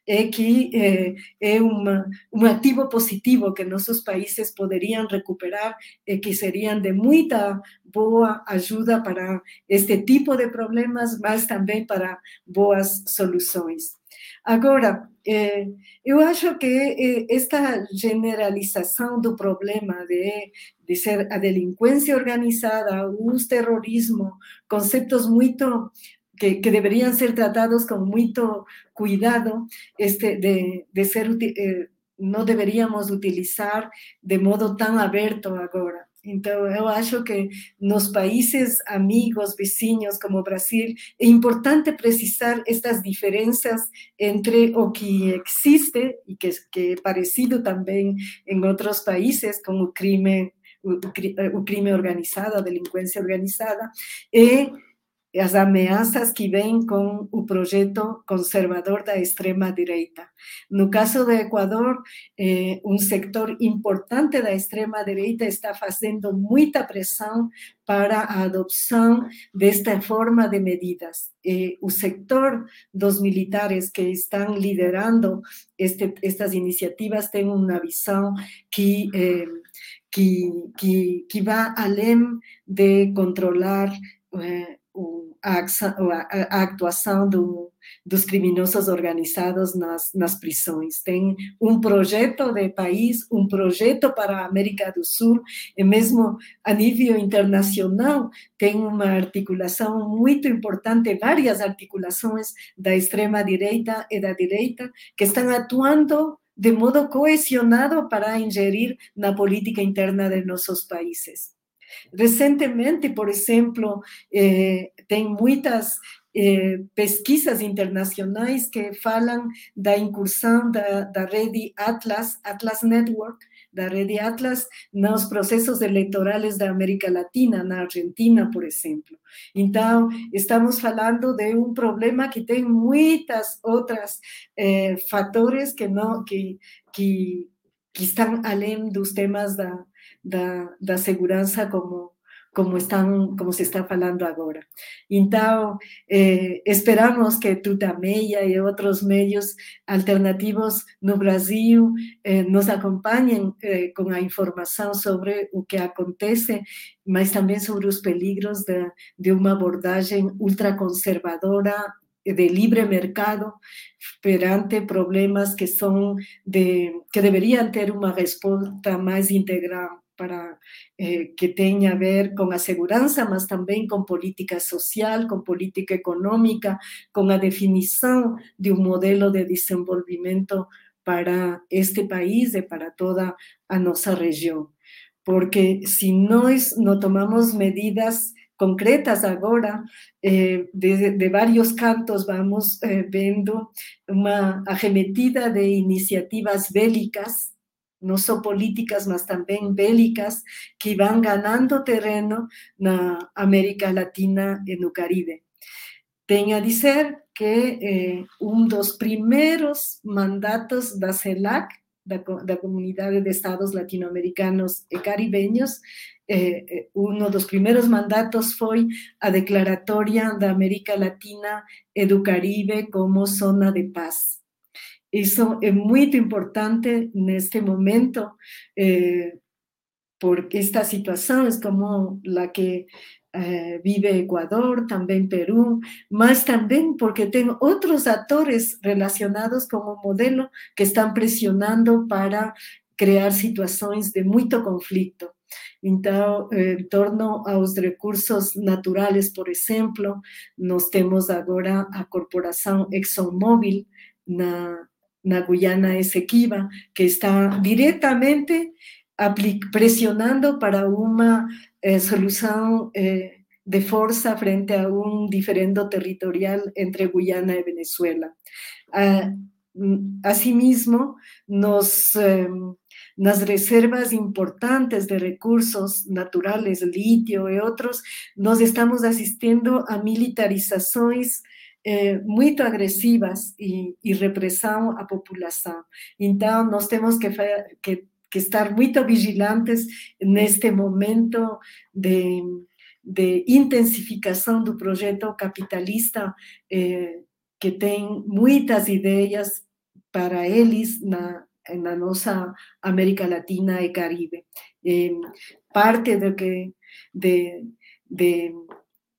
e que eh, é uma, um ativo positivo que nossos países poderiam recuperar e que seriam de muita boa ajuda para este tipo de problemas, mas também para boas soluções. Agora, eh, eu acho que eh, esta generalização do problema de, de ser a delinquência organizada, o terrorismo, conceitos muito que, que, deberían ser tratados con mucho cuidado, este, de, de ser, eh, no deberíamos utilizar de modo tan abierto ahora. Então, eu acho que nos países amigos, vizinhos como Brasil, é importante precisar estas diferenças entre o que existe e que, que é parecido também em outros países, como o crime, o, o crime organizado, a delinquência organizada, e as ameaças que vêm com o projeto conservador da extrema-direita. No caso do Equador, eh, um sector importante da extrema-direita está fazendo muita pressão para a adoção desta forma de medidas. Eh, o sector dos militares que estão liderando este, estas iniciativas tem uma visão que, eh, que, que, que além de controlar eh, a, a, actuação do, dos criminosos organizados nas, nas prisões. Tem um projeto de país, um projeto para a América do Sul, e mesmo a nível internacional, tem uma articulação muito importante, várias articulações da extrema-direita e da direita, que estão atuando de modo cohesionado para ingerir na política interna de nossos países. Recentemente, por exemplo, eh, tem muitas eh, pesquisas internacionais que falam da incursão da, da rede Atlas, Atlas Network, da rede Atlas nos processos eleitorais da América Latina, na Argentina, por exemplo. Então, estamos falando de um problema que tem muitas outras eh, fatores que não que, que, que estão além dos temas da, da, da segurança como como, están, como se está falando agora. Então, eh, esperamos que Tutameia e outros meios alternativos no Brasil eh, nos acompanhem eh, com a informação sobre o que acontece, mas também sobre os peligros de, de uma abordagem ultraconservadora de libre mercado perante problemas que são de que deveriam ter uma resposta mais integral para eh, que tenha a ver com a segurança, mas também com política social, com política econômica, com a definição de um modelo de desenvolvimento para este país e para toda a nossa região. Porque se nós não tomamos medidas concretas agora, eh, de, vários cantos vamos eh, vendo uma arremetida de iniciativas bélicas no solo políticas, mas también bélicas, que van ganando terreno en América Latina en el Caribe. Tengo a decir que eh, de dos primeros mandatos da CELAC, da, da Comunidad de Estados Latinoamericanos y Caribeños, eh, eh, uno de los primeros mandatos fue a Declaratoria de América Latina y del Caribe como zona de paz. Eso es muy importante en este momento, eh, porque esta situación es como la que eh, vive Ecuador, también Perú, más también porque tengo otros actores relacionados como modelo que están presionando para crear situaciones de mucho conflicto. Entonces, en torno a los recursos naturales, por ejemplo, nos tenemos ahora a corporación ExxonMobil na na Guyana Esequiba, que está directamente presionando para una eh, solución eh, de fuerza frente a un diferendo territorial entre Guyana y Venezuela. Ah, mm, asimismo, nos, em, las reservas importantes de recursos naturales, litio y otros, nos estamos asistiendo a militarizaciones eh, muito agressivas e, e repressão à população. Então, nós que, que, que estar muito vigilantes neste momento de, de intensificação do projeto capitalista, eh, que tem muitas ideias para eles na, na nossa América Latina e Caribe. Eh, parte do que de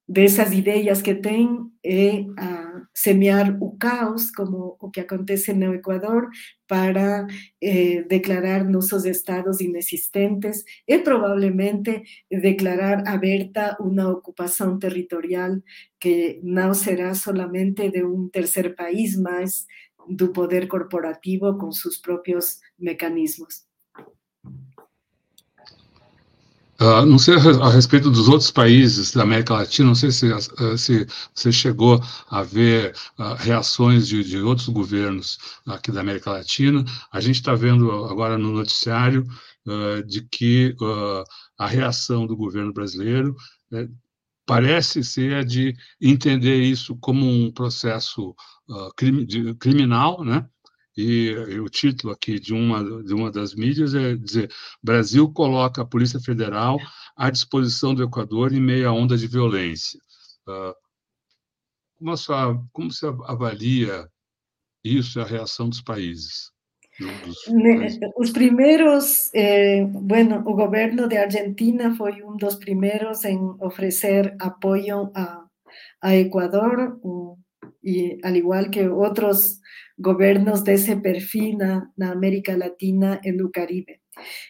de esas ideas que ten é a semear o caos, como o que acontece no Ecuador, para eh, declarar nosos estados inexistentes e probablemente declarar aberta uma ocupação territorial que não será solamente de um terceiro país, mas do poder corporativo com seus próprios mecanismos. Uh, não sei a respeito dos outros países da América Latina, não sei se, uh, se você chegou a ver uh, reações de, de, outros governos aqui da América Latina. A gente está vendo agora no noticiário de que a reação do governo brasileiro né, parece ser de entender isso como um processo criminal, né? E, e, o título aqui de uma, de uma das mídias é dizer: Brasil coloca a Polícia Federal à disposição do Equador em meio à onda de violência. Uh, como, a sua, como você avalia isso e a reação dos países? Os primeiros, eh, bueno, o governo de Argentina foi um dos primeiros em oferecer apoio a, a Equador, e al igual que outros gobiernos de ese perfil en América Latina en el Caribe.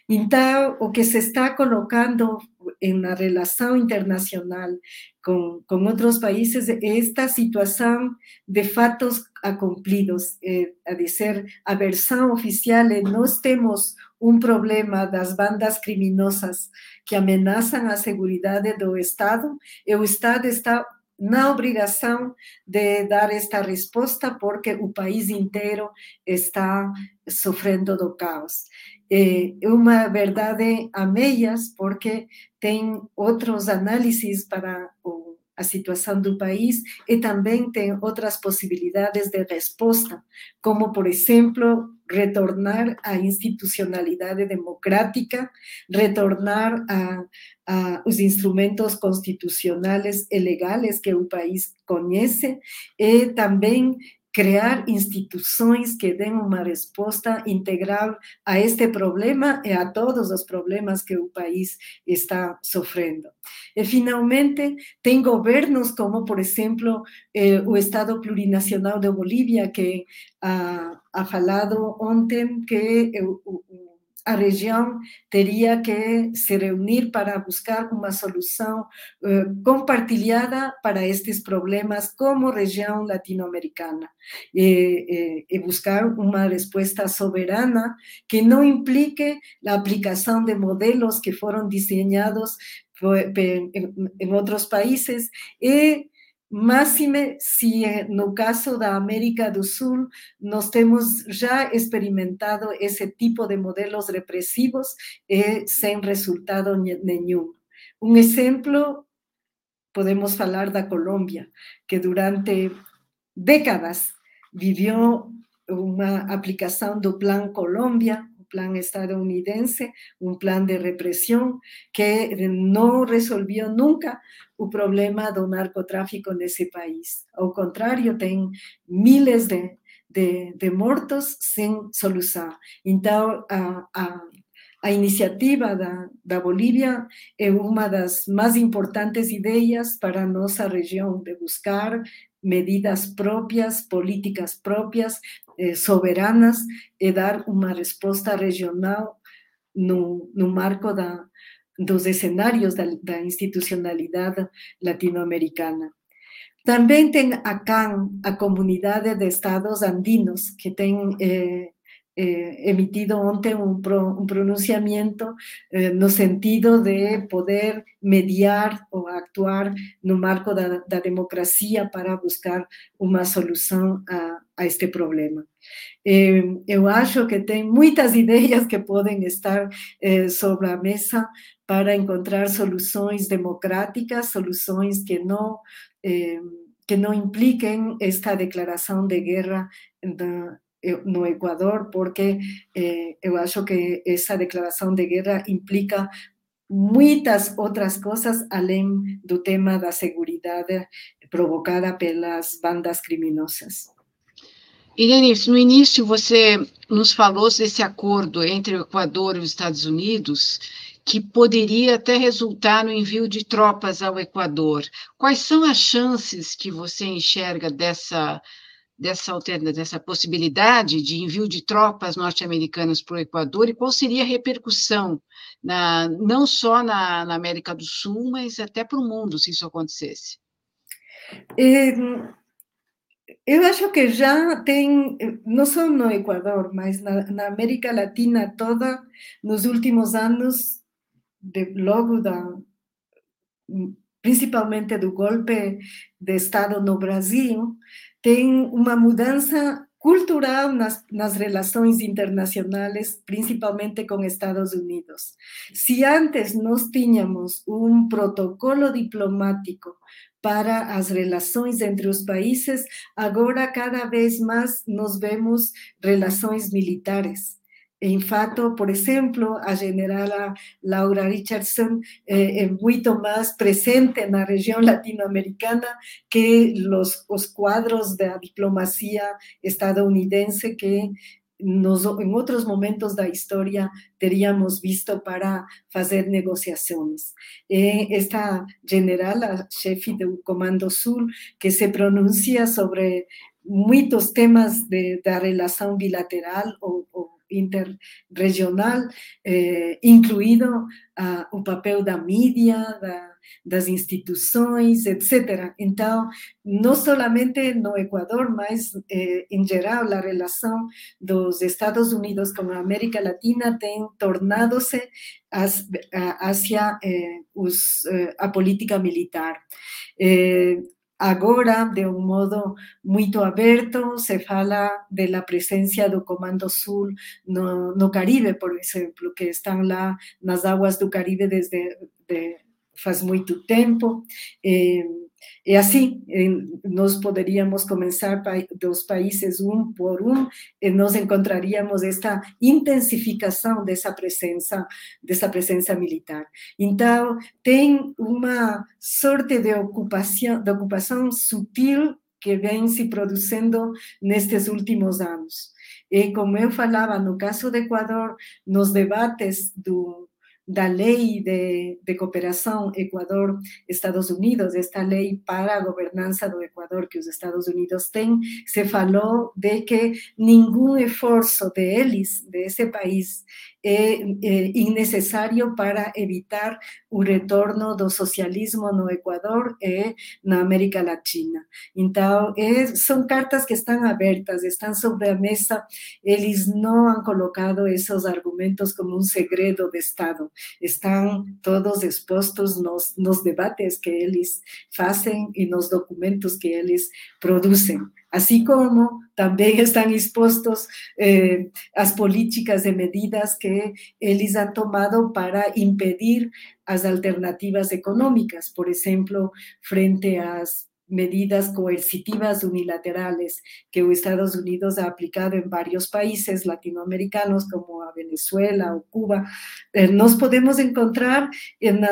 Então, o que se está colocando en la relación internacional con, con otros países esta situación de fatos acumplidos, eh, a decir, a versión oficial, no tenemos un problema das bandas criminosas que amenazan a seguridad del Estado, el Estado está na obrigação de dar esta resposta porque o país inteiro está sofrendo do caos. É uma verdade a meias porque tem outros análises para o a situação do país e também tem outras possibilidades de resposta, como, por exemplo, retornar à institucionalidade democrática, retornar a, a os instrumentos constitucionais e legais que o país conhece e também crear instituições que deem uma resposta integral a este problema e a todos os problemas que o país está sofrendo. E, finalmente, tem governos como, por exemplo, eh, Estado Plurinacional de Bolívia, que ha, ha falado ontem que o a região teria que se reunir para buscar uma solução eh, compartilhada para estes problemas como região latino-americana e, e, e, buscar uma resposta soberana que não implique a aplicação de modelos que foram desenhados em outros países Máxime si no caso da América do Sul nós temos já experimentado esse tipo de modelos repressivos e sem resultado nenhum. Um exemplo, podemos falar da Colômbia, que durante décadas viveu uma aplicação do Plan Colômbia, plan estadounidense, un plan de represión que no resolvió nunca el problema del narcotráfico en ese país. Al contrario, tiene miles de, de, muertos sin solución. Entonces, a, a, a iniciativa da, da Bolívia é uma das más importantes ideas para nuestra región, de buscar medidas propias, políticas propias, eh, soberanas, e dar uma resposta regional no, no marco da, dos escenarios da, da institucionalidade latino-americana. Também tem a CAN, a de Estados Andinos, que tem eh, eh, emitido ontem un, pro, un pronunciamiento eh, no sentido de poder mediar ou actuar no marco da, da democracia para buscar uma solução a, este problema. Eh, eu acho que tem muitas ideias que podem estar eh, sobre a mesa para encontrar soluções democráticas, soluções que não eh, que não impliquem esta declaração de guerra no Ecuador, porque eh, eu acho que essa declaração de guerra implica muitas outras coisas além do tema da segurança provocada pelas bandas criminosas. Irene, no início você nos falou desse acordo entre o Equador e os Estados Unidos, que poderia até resultar no envio de tropas ao Equador. Quais são as chances que você enxerga dessa dessa, dessa possibilidade de envio de tropas norte-americanas para o Equador e qual seria a repercussão, na, não só na, na América do Sul, mas até para o mundo, se isso acontecesse? Eu acho que já tem, não só no Equador, mas na, na América Latina toda, nos últimos anos, de, logo da, principalmente do golpe de Estado no Brasil, tem uma mudança cultural nas, nas relações internacionais, principalmente com Estados Unidos. Se antes nós tínhamos um protocolo diplomático para as relações entre os países, agora cada vez mais nós vemos relações militares. En fato, por ejemplo, a generala Laura Richardson eh, es mucho más presente en la región latinoamericana que los cuadros de la diplomacia estadounidense que nos, en otros momentos de la historia teníamos visto para hacer negociaciones. Eh, esta general, la jefe del Comando Sur, que se pronuncia sobre muchos temas de, de relación bilateral o, o interregional, eh, incluído uh, o papel da mídia, da, das instituições, etc. Então, não somente no Equador, mas eh, em geral, a relação dos Estados Unidos com a América Latina tem tornado-se hacia eh, os, eh, a política militar. Agora, de um modo muito aberto, se fala da presença do Comando Sul no, no, Caribe, por exemplo, que estão lá nas águas do Caribe desde de, faz muito tempo. Eh, e assim, nós poderíamos começar dos países um por um, e nós encontraríamos esta intensificação dessa presença, dessa presença militar. Então, tem uma sorte de ocupação, de ocupação sutil que vem se produzindo nestes últimos anos. E como eu falava, no caso do Equador, nos debates do da lei de, de cooperação Equador-Estados Unidos, esta lei para a governança do Equador que os Estados Unidos têm, se falou de que nenhum esforço deles, desse país, é, é innecessário para evitar o retorno do socialismo no Equador e na América Latina. Então, é, são cartas que estão abertas, estão sobre a mesa, eles não han colocado esses argumentos como um segredo de Estado, estão todos expostos nos, nos debates que eles fazem e nos documentos que eles produzem así como también están expuestos eh, las políticas de medidas que ellos han tomado para impedir las alternativas económicas, por ejemplo, frente a las medidas coercitivas unilaterales que Estados Unidos ha aplicado en varios países latinoamericanos como a Venezuela o Cuba, eh, nos podemos encontrar en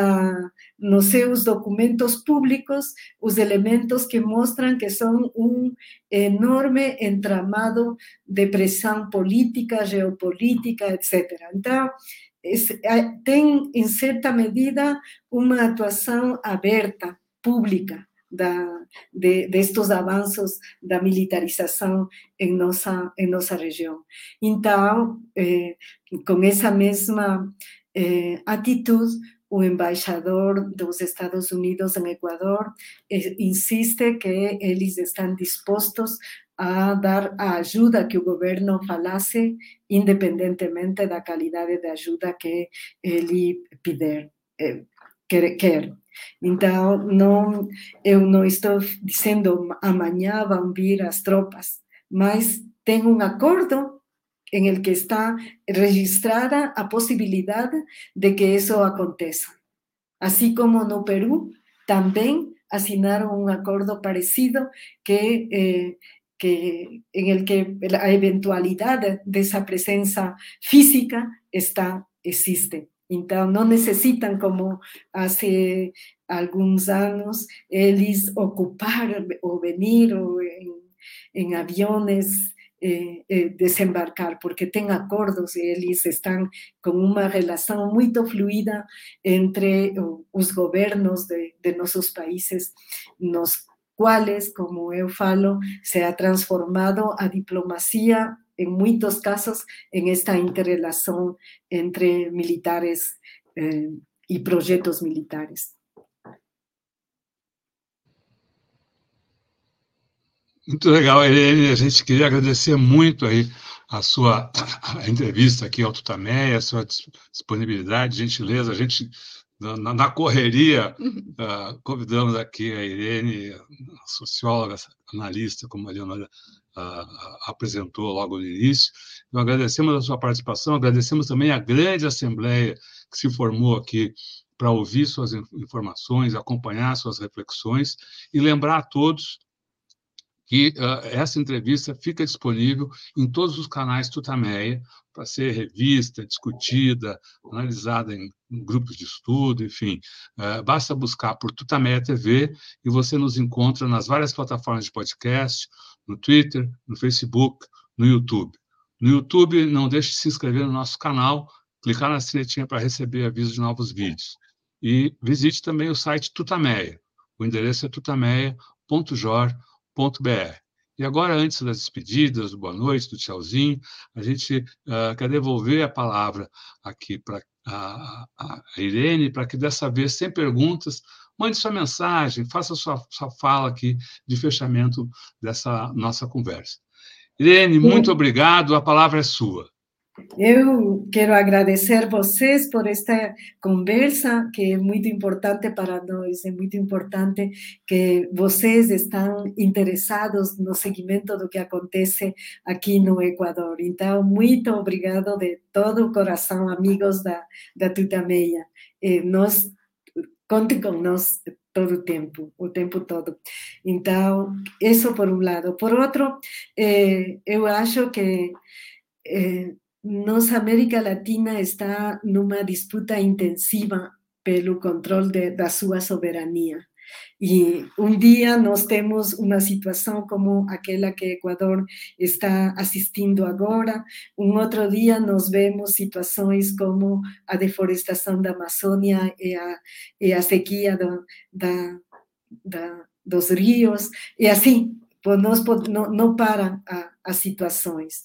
los seus documentos públicos los elementos que muestran que son un enorme entramado de presión política, geopolítica, etc. Entonces, tem, en cierta medida, una actuación abierta, pública, da, de, de, estos avanços da militarização em nossa, em nossa região. Então, eh, com essa mesma eh, atitude, o embaixador dos Estados Unidos em Equador eh, insiste que eles estão dispostos a dar a ajuda que o governo falasse, independentemente da qualidade de ajuda que ele pedir, eh, quer. Então, não, eu não estou dizendo amanhã vão vir as tropas, mas tem um acordo em el que está registrada a possibilidade de que isso aconteça. Assim como no Peru, também assinaram um acordo parecido que, eh, que em el que a eventualidade dessa presença física está existe. Então, não necessitam, como há alguns anos, eles ocupar ou vir ou em, em desembarcar, porque tem acordos e eles estão com uma relação muito fluida entre os governos de, de nossos países, nos quais, como eu se ha transformado a diplomacia en muchos casos en esta interrelación entre militares eh, e projetos militares. Muito legal, Irene. A gente queria agradecer muito aí a sua a entrevista aqui ao Tutameia, a sua disponibilidade, gentileza. A gente, na, na correria, uh, convidamos aqui a Irene, a socióloga, analista, como a Leonora apresentou logo no início. Então, agradecemos a sua participação, agradecemos também a grande assembleia que se formou aqui para ouvir suas informações, acompanhar suas reflexões e lembrar a todos que uh, essa entrevista fica disponível em todos os canais Tutameia para ser revista, discutida, analisada em, grupos de estudo, enfim. Uh, basta buscar por Tutameia TV e você nos encontra nas várias plataformas de podcast, no Twitter, no Facebook, no YouTube. No YouTube, não deixe de se inscrever no nosso canal, clicar na sinetinha para receber avisos de novos vídeos. E visite também o site Tutameia. O endereço é tutameia.jor.br. E agora, antes das despedidas, do boa noite, do tchauzinho, a gente uh, quer devolver a palavra aqui para a, a, Irene, para que dessa vez, sem perguntas, mande sua mensagem, faça sua, sua fala aqui de fechamento dessa nossa conversa. Irene, muito obrigado, a palavra é sua. Eu quero agradecer vocês por esta conversa, que é muito importante para nós, é muito importante que vocês estão interessados no seguimento do que acontece aqui no Equador. Então, muito obrigado de todo o coração, amigos da, da Tutameia. Eh, nós, conte nós todo o tempo, o tempo todo. Então, isso por um lado. Por outro, eh, eu acho que eh, nossa América Latina está numa disputa intensiva pelo controle da sua soberania. E um dia nós temos uma situação como aquela que Equador está assistindo agora, um outro dia nós vemos situações como a deforestação da Amazônia e a, e a sequia do, da, da, dos rios, e assim, nós, não, não param as situações.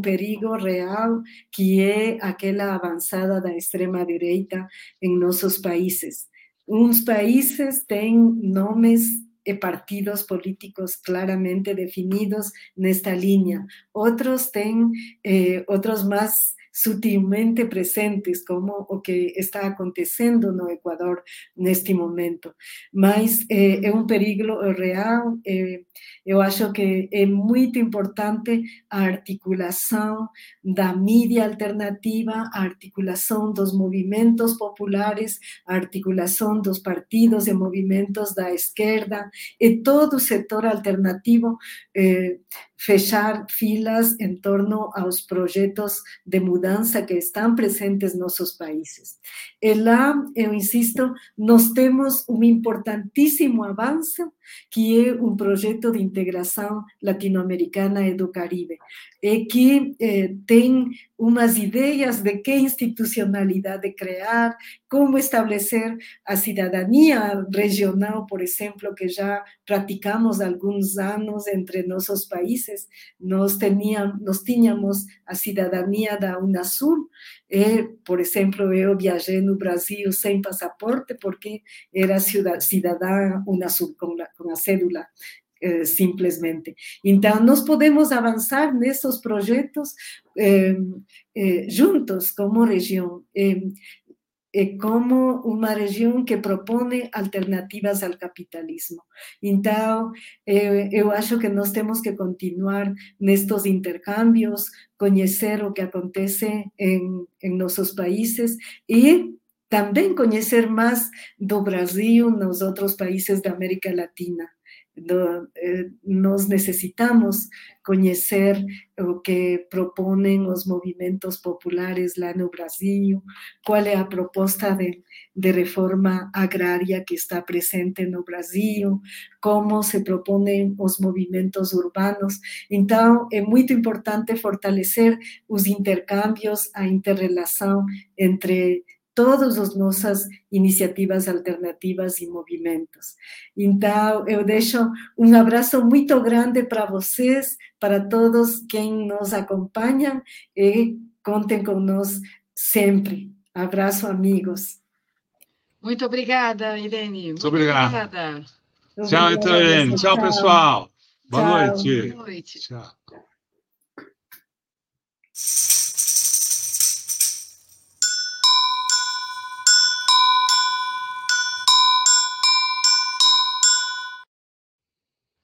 Perigo real que é aquela avançada da extrema-direita em nossos países. Uns países têm nomes e partidos políticos claramente definidos nesta linha, outros têm eh, outros mais sutilmente presentes, como o que está acontecendo no Equador neste momento. Mas é, é um perigo real. É, eu acho que é muito importante a articulação da mídia alternativa, a articulação dos movimentos populares, a articulação dos partidos e movimentos da esquerda e todo o setor alternativo eh, fechar filas em torno aos projetos de mudança que estão presentes nos nossos países. E lá, eu insisto, nós temos um importantíssimo avanço, que é um projeto de integração latino-americana e do Caribe, e que eh, umas ideias de que institucionalidade criar, como estabelecer a cidadania regional, por exemplo, que já praticamos há alguns anos entre nossos países. Nós, teníamos, nós tínhamos a cidadania da Unasul, e, por exemplo, eu viajei no Brasil sem passaporte, porque era cidadã Unasul, com, a, com a cédula eh, simplesmente. Então, nós podemos avançar nesses projetos eh, eh, juntos, como região, como uma região que propõe alternativas ao capitalismo. Então, eu acho que nós temos que continuar nestes intercâmbios, conhecer o que acontece em, em nossos países e também conhecer mais do Brasil nos outros países da América Latina. Eh, nós necessitamos conhecer o que propõem os movimentos populares lá no Brasil, qual é a proposta de, de reforma agrária que está presente no Brasil, como se propõem os movimentos urbanos. Então, é muito importante fortalecer os intercâmbios, a interrelação entre todas as nossas iniciativas alternativas e movimentos. Então, eu deixo um abraço muito grande para vocês, para todos quem nos acompanham e contem conosco sempre. Abraço, amigos. Muito obrigada, Irene. Muito, obrigado. obrigada. Tchau, então, Irene. Tchau, tchau, pessoal. Boa Tchau. noite. Boa noite. Tchau.